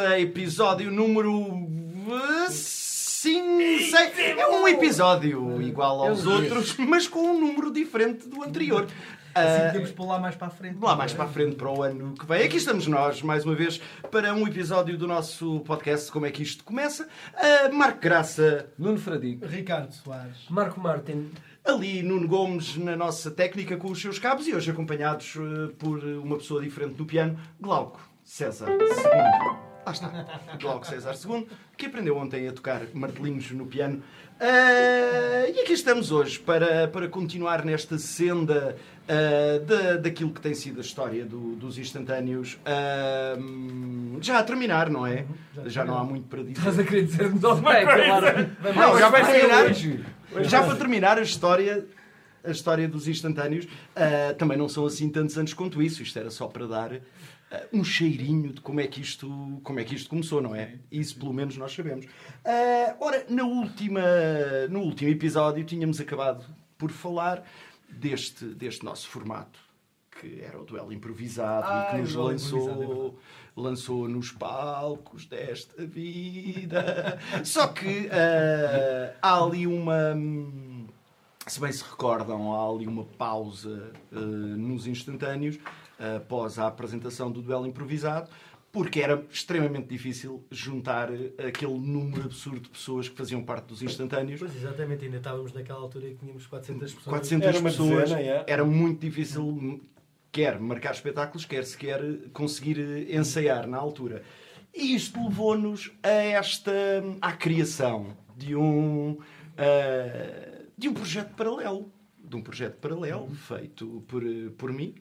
Graça, episódio número 5, É um episódio igual aos outros, mas com um número diferente do anterior. Assim Ah, podemos pôr lá mais para a frente. Lá mais para a frente, para o ano que vem. Aqui estamos nós, mais uma vez, para um episódio do nosso podcast Como é que isto começa. Uh, Marco Graça, Nuno Fradico. Ricardo Soares. Marco Martin. ali Nuno Gomes na nossa técnica com os seus cabos e hoje acompanhados uh, por uma pessoa diferente no piano, Glauco César II. Lá está, Glauco César II, que aprendeu ontem a tocar martelinhos no piano. Uh, e aqui estamos hoje para, para continuar nesta senda uh, da, daquilo que tem sido a história do- dos instantâneos. Uh, já a terminar, não é? Já não há muito para dizer. Estás a querer dizer-nos alguma coisa? Não, já vai terminar. Já para terminar a história, a história dos instantâneos, ah, também não são assim tantos anos quanto isso. Isto era só para dar ah, um cheirinho de como é que isto, como é que isto começou, não é? Isso pelo menos nós sabemos. Ah, ora, na última, no último episódio tínhamos acabado por falar deste, deste nosso formato. Que era o duelo improvisado e que nos improvisado, é lançou, lançou nos palcos desta vida. Só que ah, há ali uma. Hum, Se bem se recordam, há ali uma pausa ah, nos instantâneos ah, após a apresentação do duelo improvisado. Porque era extremamente difícil juntar ah, aquele número absurdo de pessoas que faziam parte dos instantâneos. Pois, exatamente, ainda estávamos naquela altura em que tínhamos 400 pessoas. 400 Era pessoas. dezena, é. Era muito difícil, quer marcar espetáculos, quer sequer conseguir eh, ensaiar na altura. E isto levou-nos a esta. à criação de um. ah, de um projeto paralelo. De um projeto paralelo feito por, eh, por mim,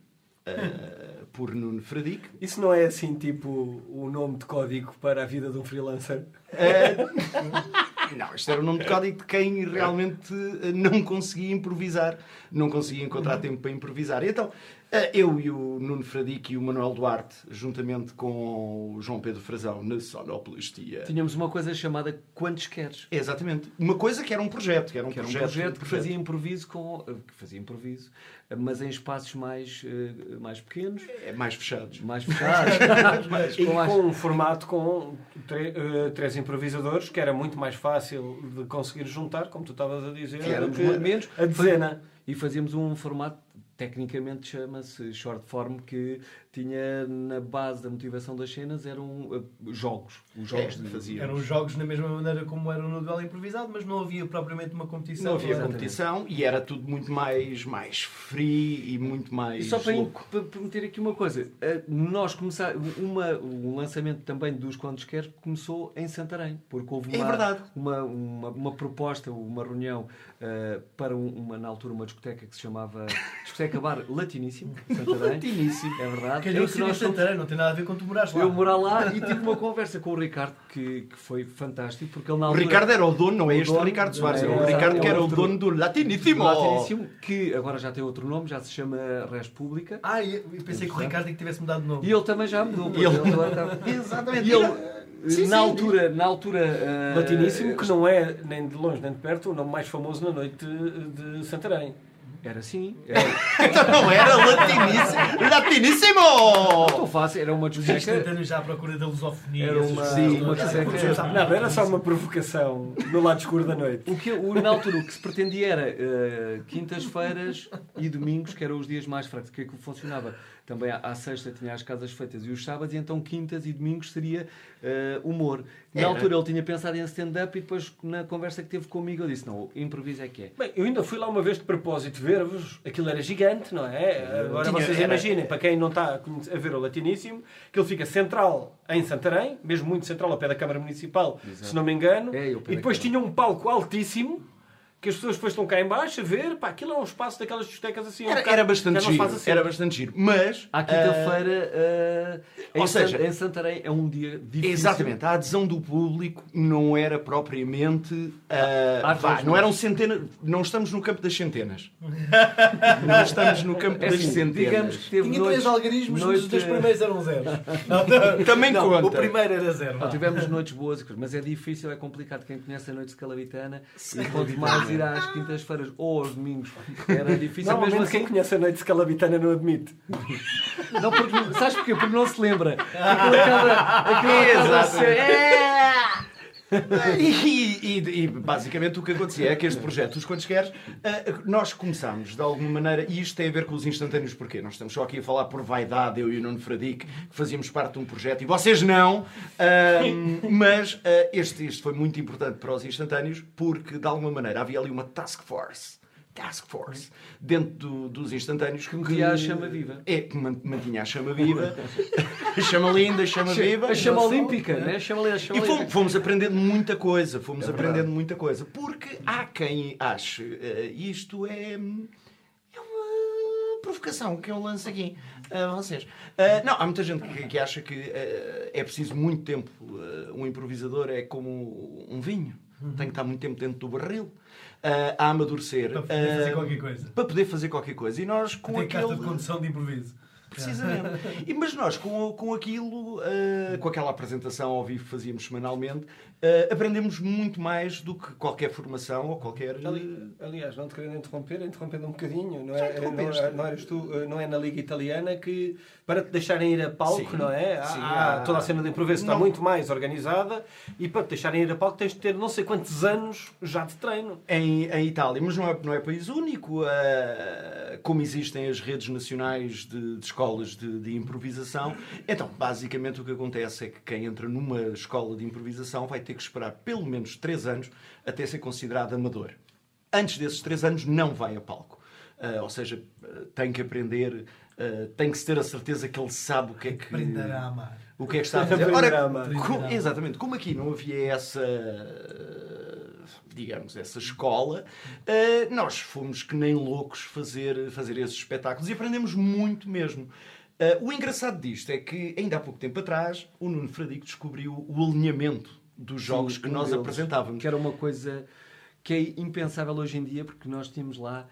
ah, por Nuno Fradique. Isso não é assim, tipo, o nome de código para a vida de um freelancer? Ah, não, isto era o nome de código de quem realmente ah, não conseguia improvisar, não conseguia encontrar tempo para improvisar. E então, ah, eu e o Nuno Fradique e o Manuel Duarte, juntamente com o João Pedro Frazão, na sonoplastia. Tínhamos uma coisa chamada Quantos Queres? Exatamente. Uma coisa que era um projeto, que era um, Que era um projeto, projeto que fazia improviso com. eh, que fazia improviso, eh, mas em espaços mais, eh, mais pequenos, É, mais fechados. mais fechados, mais- E com mais- com um formato com tre- eh, três improvisadores, que era muito mais fácil de conseguir juntar, como tu estavas a dizer, éramos menos. a dezena. E fazíamos um formato, tecnicamente chama-se short form, que tinha na base da motivação das cenas eram eh, jogos. Os jogos É, fazia. Eram os jogos na mesma maneira como eram no duelo improvisado, mas não havia propriamente uma competição. Não havia Exatamente. competição e era tudo muito mais, mais free e muito mais E só para, louco. para prometer aqui uma coisa, eh, nós começamos uma, o lançamento também dos Quantos Quer começou em Santarém, porque houve É uma, verdade. uma, uma, uma proposta, uma reunião eh, para um- uma, na altura uma discoteca que se chamava Discoteca Bar Latiníssimo, Santarém. Latiníssimo. É verdade. Calhou em ser que em Santarém, não tem nada a ver com tu morares lá. eu morar lá e tive uma conversa com o Ricardo que, que foi fantástico, porque ele na O altura... Ricardo era o dono, não é O este dono, Ricardo Soares, é, é, o Ricardo é que era o dono do Latiníssimo. Latiníssimo, que agora já tem outro nome, já se chama República. Ah, eu eu pensei que o Ricardo é que tivesse mudado de nome. E ele também já mudou. E ele- ele está- Exatamente. E ele, Sim, na sim. altura, na altura eh, Latiníssimo, que não é nem de longe nem de perto o nome mais famoso na noite de Santarém. Era assim. Era, Então não era Latiníssimo. Latiníssimo! tão fácil, era uma discoteca. instantâneos já à procura da lusofonia. Era uma, coisas. uma discoteca. Não, era só uma provocação no lado escuro da noite. O que, o, na altura o que se pretendia era eh, quintas-feiras e domingos, que eram os dias mais fracos. O que é que funcionava? Também à, sexta tinha as casas feitas e os sábados, e então quintas e domingos seria eh, humor. Na Era. altura ele tinha pensado em stand-up e depois na conversa que teve comigo eu disse, não, o improviso é que é. Bem, eu ainda fui lá uma vez de propósito ver-vos. Aquilo era gigante, não é? Agora Tinha- vocês era- imaginem, para quem não está a conhecer- a ver o Latiníssimo, que ele fica central em Santarém, mesmo muito central ao pé da Câmara Municipal, se não me engano. É, e depois tinha um palco altíssimo. Que as pessoas depois estão cá em baixo a ver, pá, aquilo é um espaço daquelas discotecas assim. um Era, bocado- era bastante giro. assim. Era bastante giro. Mas. À quinta-feira, eh, ou em, seja- San- em Santarém, é um dia difícil. Exatamente, a adesão do público não era propriamente. ah, Há vá, não eram centenas. Não estamos no campo das centenas. não estamos no campo É das assim, centenas. digamos que teve Tinha noites, três algarismos, mas noite- os dois primeiros eram zeros. Não, Também não, conta. O primeiro era zero. Não, tivemos noites boas, mas é difícil, é complicado. Quem conhece a noite de Calabitana, e quanto mais conseguisse ir às quintas-feiras ou aos domingos era difícil. Normalmente Mesmo quem assim, conhece a noite escalabitana não admite. não, porque, sabes porquê? Porque não se lembra. Aquilo acaba. Aquilo acaba a ser- É! E, e- e, basicamente o que acontecia é que este projeto, os quantos queres, ah, nós começámos de alguma maneira, e isto tem a ver com os instantâneos, porque nós estamos só aqui a falar por vaidade, eu e o Nuno Fradique, que fazíamos parte de um projeto, e vocês não, ah, mas ah, este, este foi muito importante para os instantâneos, porque de alguma maneira havia ali uma task force. Task Force dentro do- dos instantâneos que metia a chama viva. É, que man- mantinha a chama viva, a chama linda, a chama viva. A chama olímpica, né? A chama, a chama E fomos, fomos aprendendo muita coisa, fomos É aprendendo muita coisa. Porque há quem ache eh, isto é, é uma provocação que eu lanço aqui a vocês. Eh, não, há muita gente que, que acha que eh, é preciso muito tempo. Um improvisador é como um vinho, tem que estar muito tempo dentro do barril. eh, a amadurecer Para poder fazer eh, qualquer coisa. para poder fazer qualquer coisa. E nós com carta aquele. de condução de improviso. Precisamente. E, mas nós, com, com aquilo, eh, com aquela apresentação ao vivo que fazíamos semanalmente, eh, aprendemos muito mais do que qualquer formação ou qualquer. Ali- aliás, não te querendo interromper, interrompendo um bocadinho, não é, não, não eres tu, eh, não é na Liga Italiana que para te deixarem ir a palco, Sim. não é? Há, Sim, há- toda a cena de improviso está muito mais organizada e para te deixarem ir a palco tens de ter não sei quantos anos já de treino. Em, em Itália, mas não é, não é país único, eh, como existem as redes nacionais de, de escolas de, de improvisação. Então, basicamente, o que acontece é que quem entra numa escola de improvisação vai ter que esperar pelo menos 3 anos até ser considerado amador. Antes desses 3 anos, não vai a palco. Eh, ou seja, eh, tem que aprender, eh, tem que ter a certeza que ele sabe o que é que. Aprender a amar. O que é que está a fazer? Ora, a amar. co- exatamente, como aqui não havia essa, digamos, essa escola, eh, nós fomos que nem loucos fazer, fazer esses espetáculos e aprendemos muito mesmo. Eh, O engraçado disto é que, ainda há pouco tempo atrás, o Nuno Fradico descobriu o alinhamento dos jogos Sim, que nós deles, apresentávamos. Que era uma coisa que é impensável hoje em dia, porque nós tínhamos lá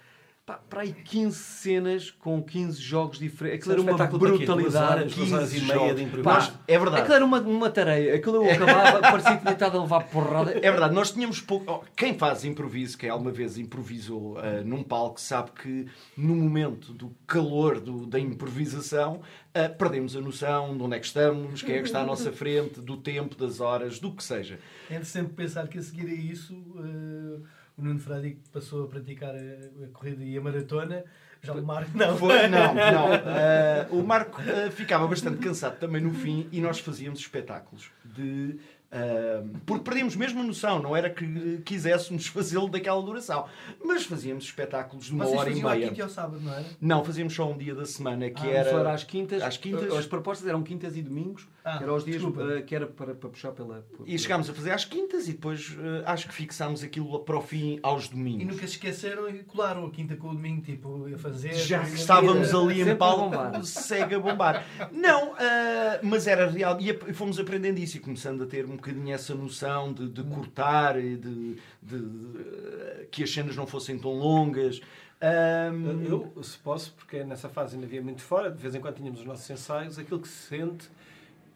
para aí 15 cenas com 15 jogos diferentes. Aquilo é era um uma espetáculo de quê? Duas brutalidade. horas, duas horas e 15 meia jogos. de improviso. É verdade. Aquilo era uma, uma tareia. Aquilo eu acabava, parecia que tinha estado a levar porrada. É verdade, nós tínhamos pouco. Quem faz improviso, quem alguma vez improvisou ah, num palco, sabe que no momento do calor do- da improvisação ah, perdemos a noção de onde é que estamos, quem é que está à nossa frente, do tempo, das horas, do que seja. É de sempre pensar que a seguir a isso eh, o Nuno Fradique passou a praticar a, a corrida e a maratona. Já o Marco não. Foi, não, não. Ah, o Marco ah, ficava bastante cansado também no fim e nós fazíamos espetáculos de. ah, porque perdíamos mesmo a noção, não era que quiséssemos fazê-lo daquela duração, mas fazíamos espetáculos de uma Vocês hora e faziam à meia. quinta e ao sábado, não era? Não, fazíamos só um dia da semana que Ah, era. só era às quintas. às quintas. As propostas eram quintas e domingos. Ah, que eram os dias eh, que era para, para puxar pela. por- E chegámos a fazer às quintas e depois eh, acho que fixámos aquilo para o fim aos E domingos. nunca se esqueceram e colaram a quinta com o domingo, tipo, a fazer. Já que estávamos vida. ali em Sempre a palco, bombar. segue a bombar. Não, ah, mas era real. E fomos aprendendo isso e começando a ter um bocadinho essa noção de, de cortar e de, de- de- que as cenas não fossem tão longas. Ahm, Eu, se posso, porque nessa fase ainda havia muito fora, de vez em quando tínhamos os nossos ensaios, aquilo que se sente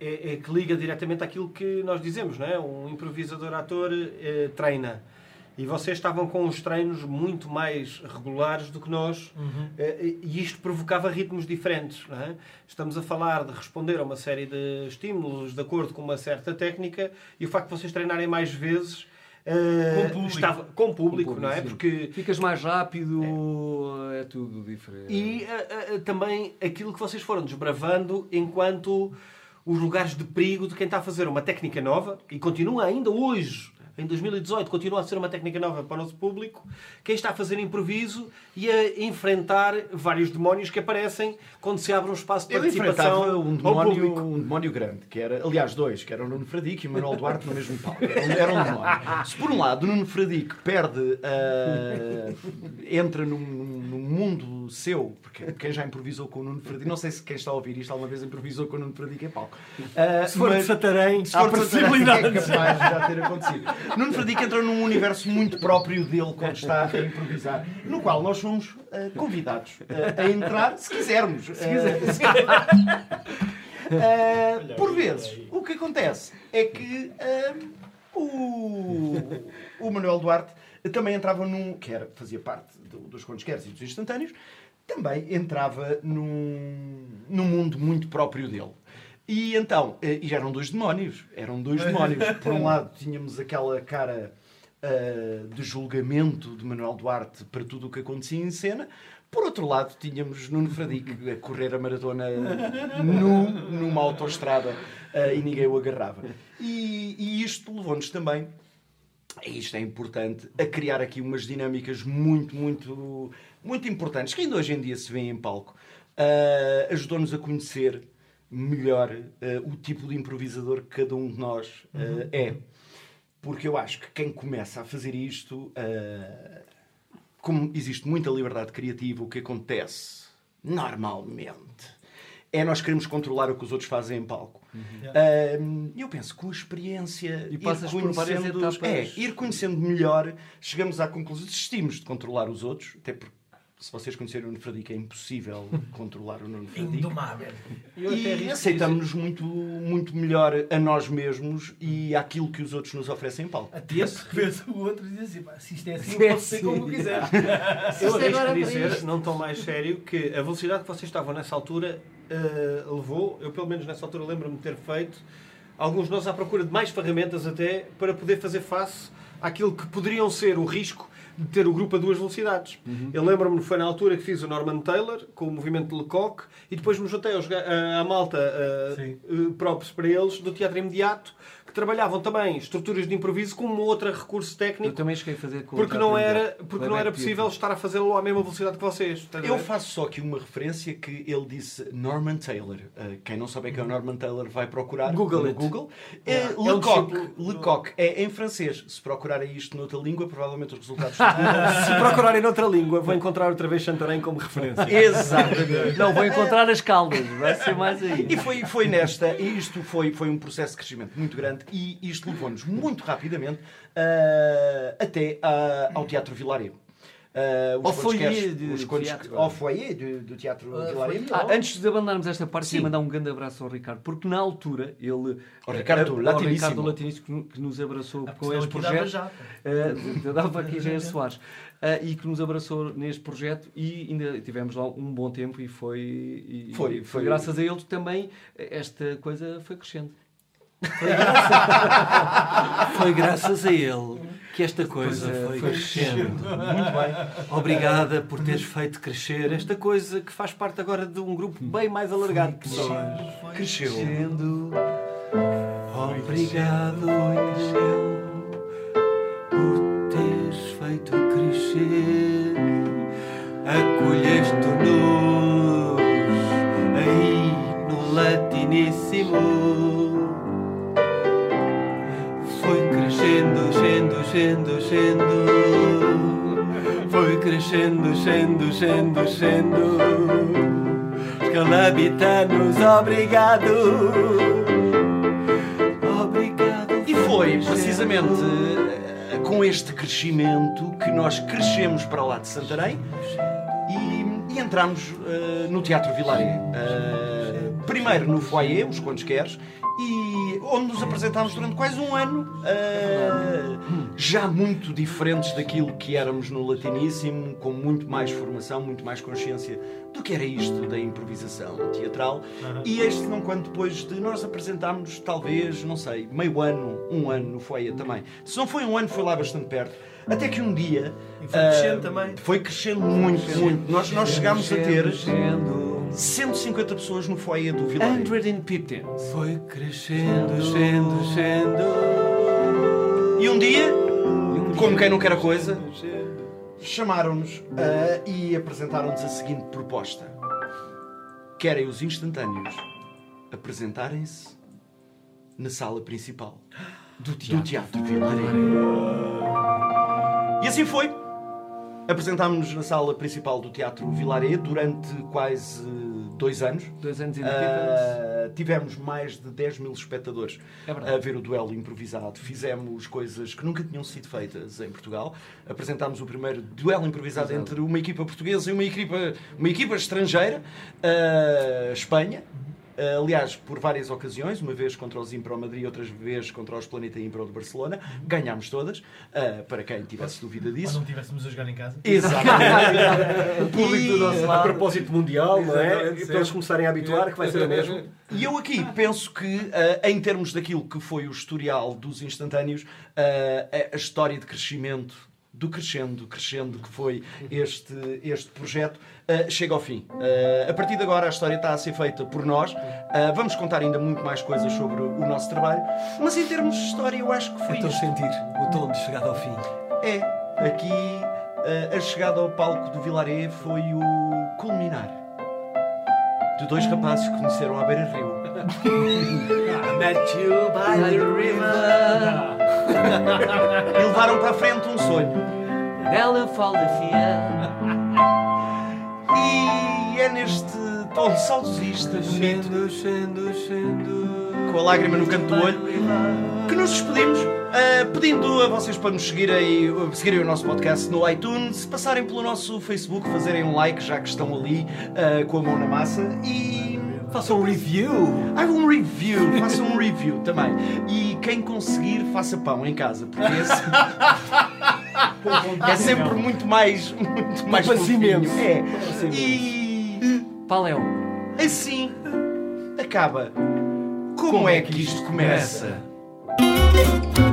é, é que liga diretamente àquilo que nós dizemos, não é? Um improvisador ator eh, treina. E vocês estavam com os treinos muito mais regulares do que nós, eh, e isto provocava ritmos diferentes. Não é? Estamos a falar de responder a uma série de estímulos de acordo com uma certa técnica, e o facto de vocês treinarem mais vezes. eh, Com público. estava- com público, Com não é? sim. Porque Ficas mais rápido, é, tudo diferente. e ah, ah, também aquilo que vocês foram desbravando enquanto os lugares de perigo de quem está a fazer uma técnica nova e continua ainda hoje, em 2018, continua a ser uma técnica nova para o nosso público, quem está a fazer improviso e a enfrentar vários demónios que aparecem quando se abre um espaço de participação um demónio, um demónio grande, que era, aliás, dois, que eram o Nuno Fradique e o Manuel Duarte no mesmo palco. Era um- Era demónio. Se por um lado o Nuno Fradique perde, ah, entra num- num mundo seu, porque quem já improvisou com o Nuno Fradique, não sei se quem está a ouvir isto alguma vez improvisou com o Nuno Fradique em palco. Ah, Se for de mas- Santarém, se há de Santarém, possibilidades. É capaz de já ter acontecido. Nuno Fradique entrou num universo muito próprio dele quando está a improvisar, no qual nós somos ah, convidados ah, a entrar se quisermos. Ah, ah, por vezes, o que acontece é que o, o Manuel Duarte também entrava num. que era, fazia parte do- dos contos queres e dos instantâneos, também entrava num, num mundo muito próprio dele. E então, eh, e eram dois demónios, eram dois demónios. Por um lado, tínhamos aquela cara ah, de julgamento de Manuel Duarte para tudo o que acontecia em cena. Por outro lado, tínhamos Nuno Fradique a correr a maratona nu, numa autoestrada ah, e ninguém o agarrava. E, e isto levou-nos também, isto é importante, a criar aqui umas dinâmicas muito, muito, muito importantes, que ainda hoje em dia se vêem em palco. Ah, Ajudou-nos a conhecer melhor ah, o tipo de improvisador que cada um de nós ah, é. Porque eu acho que quem começa a fazer isto, como existe muita liberdade criativa, o que acontece normalmente é nós queremos controlar o que os outros fazem em palco. Ah, eu penso que com a experiência E ir conhecendo-. É, ir conhecendo melhor, chegamos à conclusão, desistimos de controlar os outros, até porque se vocês conhecerem o Nuno Fradique é impossível controlar o Nuno Fradique. Indomável. Eu até E aceitamos-nos muito, muito melhor a nós mesmos e àquilo que os outros nos oferecem em palco. Até se o outro e diz assim, se isto é assim, Sim, eu posso ser como quiser. Eu agora arrisco dizer, não tão mais sério, que a velocidade que vocês estavam nessa altura eh, levou, eu pelo menos nessa altura lembro-me de ter feito, alguns de nós à procura de mais ferramentas até para poder fazer face àquilo que poderiam ser o risco de ter o grupo a duas velocidades. Eu lembro-me, foi na altura que fiz o Norman Taylor, com o movimento de Lecoq, e depois me juntei aos, a, a malta eh, próprios para eles, do teatro imediato, que trabalhavam também estruturas de improviso com um outro recurso Eu técnico, também cheguei a fazer com porque não era, porque não era possível estar a fazê-lo à mesma velocidade que vocês. Eu faço só aqui uma referência que ele disse Norman Taylor. Uh, quem não sabe quem é o Norman Taylor vai procurar Google no it. Google. Uh, É um Lecoq, Lecoq é em francês. Se procurarem isto noutra língua, provavelmente os resultados Se procurarem noutra língua, vou encontrar outra vez Santarém como referência. Exatamente. Não, vou encontrar as caldas, vai ser mais aí. E foi, foi nesta, e isto foi, foi um processo de crescimento muito grande e isto levou-nos muito rapidamente uh, até uh, ao Teatro Vilarejo. Uh, os Ao foyer queres- de- os de contos- teatro. Ao foyer do, do Teatro Vilarejo. foyer. Ah, antes de abandonarmos esta parte, Sim. queria mandar um grande abraço ao Ricardo, porque na altura ele. Ao Ricardo eh, Latiníssimo. Ricardo Latiníssimo, que no- que nos abraçou Ah, com este aqui dava projeto. já, eh, eu dava aqui Jair Soares. eh, e que nos abraçou neste projeto e ainda tivemos lá um bom tempo e foi, e- Foi, e foi. graças a ele também esta coisa foi crescendo. Foi graças a ele que esta coisa é, foi, foi crescendo. Muito bem. Obrigada por teres feito crescer esta coisa que faz parte agora de um grupo bem mais alargado de pessoas. Cresceu. Crescendo. Obrigado, cresceu, por teres feito crescer. Acolheste-nos aí no latiníssimo. Sendo, sendo. Foi crescendo, sendo, sendo, sendo. Escalabitanos, obrigado. Obrigado. E foi precisamente com este crescimento que nós crescemos para lá de Santarém e, e entramos eh, no Teatro Vilaré. Eh, primeiro no foyer, os quantos queres, onde nos apresentámos durante quase um ano, eh, já muito diferentes daquilo que éramos no Latiníssimo, com muito mais formação, muito mais consciência do que era isto da improvisação teatral. E este não quanto depois de nós apresentarmos, talvez, não sei, meio ano, um ano no foyer também. Se não foi um ano, foi lá bastante perto. Até que um dia. E foi crescendo também. Foi crescendo muito, muito. Nós, nós chegámos a ter. 150 pessoas no foyer do Vilarejo. 150. Foi crescendo, sendo, sendo. E um dia, como quem não quer a coisa, chamaram-nos ah, e apresentaram-nos a seguinte proposta: Querem os instantâneos apresentarem-se na sala principal do Teatro, Vilarejo. E assim foi. Apresentámos-nos na sala principal do Teatro Vilaré durante quase dois anos. Dois anos e Ah, tivemos mais de 10 mil espectadores É a ver o duelo improvisado. Fizemos coisas que nunca tinham sido feitas em Portugal. Apresentámos o primeiro duelo improvisado entre uma equipa portuguesa e uma equipa, uma equipa estrangeira, ah, Espanha. Eh, aliás, por várias ocasiões, uma vez contra os Impro Madrid, outras vezes contra os Planeta Impro de Barcelona. Ganhámos todas, eh, para quem tivesse dúvida Ou disso. não tivéssemos a jogar em casa. Exatamente. O público do nosso A lado. propósito mundial, não é? Para eles começarem a habituar, que vai ser a mesma. E eu aqui penso que, eh, em termos daquilo que foi o historial dos instantâneos, a- a história de crescimento, do crescendo, crescendo que foi este, este projeto, eh, chega ao fim. Eh, a partir de agora a história está a ser feita por nós. Eh, vamos contar ainda muito mais coisas sobre o nosso trabalho, mas em termos de história eu acho que foi Estou a isto. sentir o tom de chegada ao fim. É, aqui a chegada ao palco do Vilaré foi o culminar de dois rapazes que conheceram à beira-rio. I met you by the river. E levaram para a frente um sonho. Nela fotografia. E é neste tom saudosista, bonito, com a lágrima no canto do olho, que nos despedimos, ah, pedindo a vocês para nos seguirem, seguirem o nosso podcast no iTunes, passarem pelo nosso Facebook, fazerem um like, já que estão ali ah, com a mão na massa, e Faça um review. Haga um review, faça um review também. E quem conseguir, faça pão em casa, porque esse é sempre muito mais, muito mais fofinho. É. E Paléu. assim acaba. Como, é que isto começa? começa?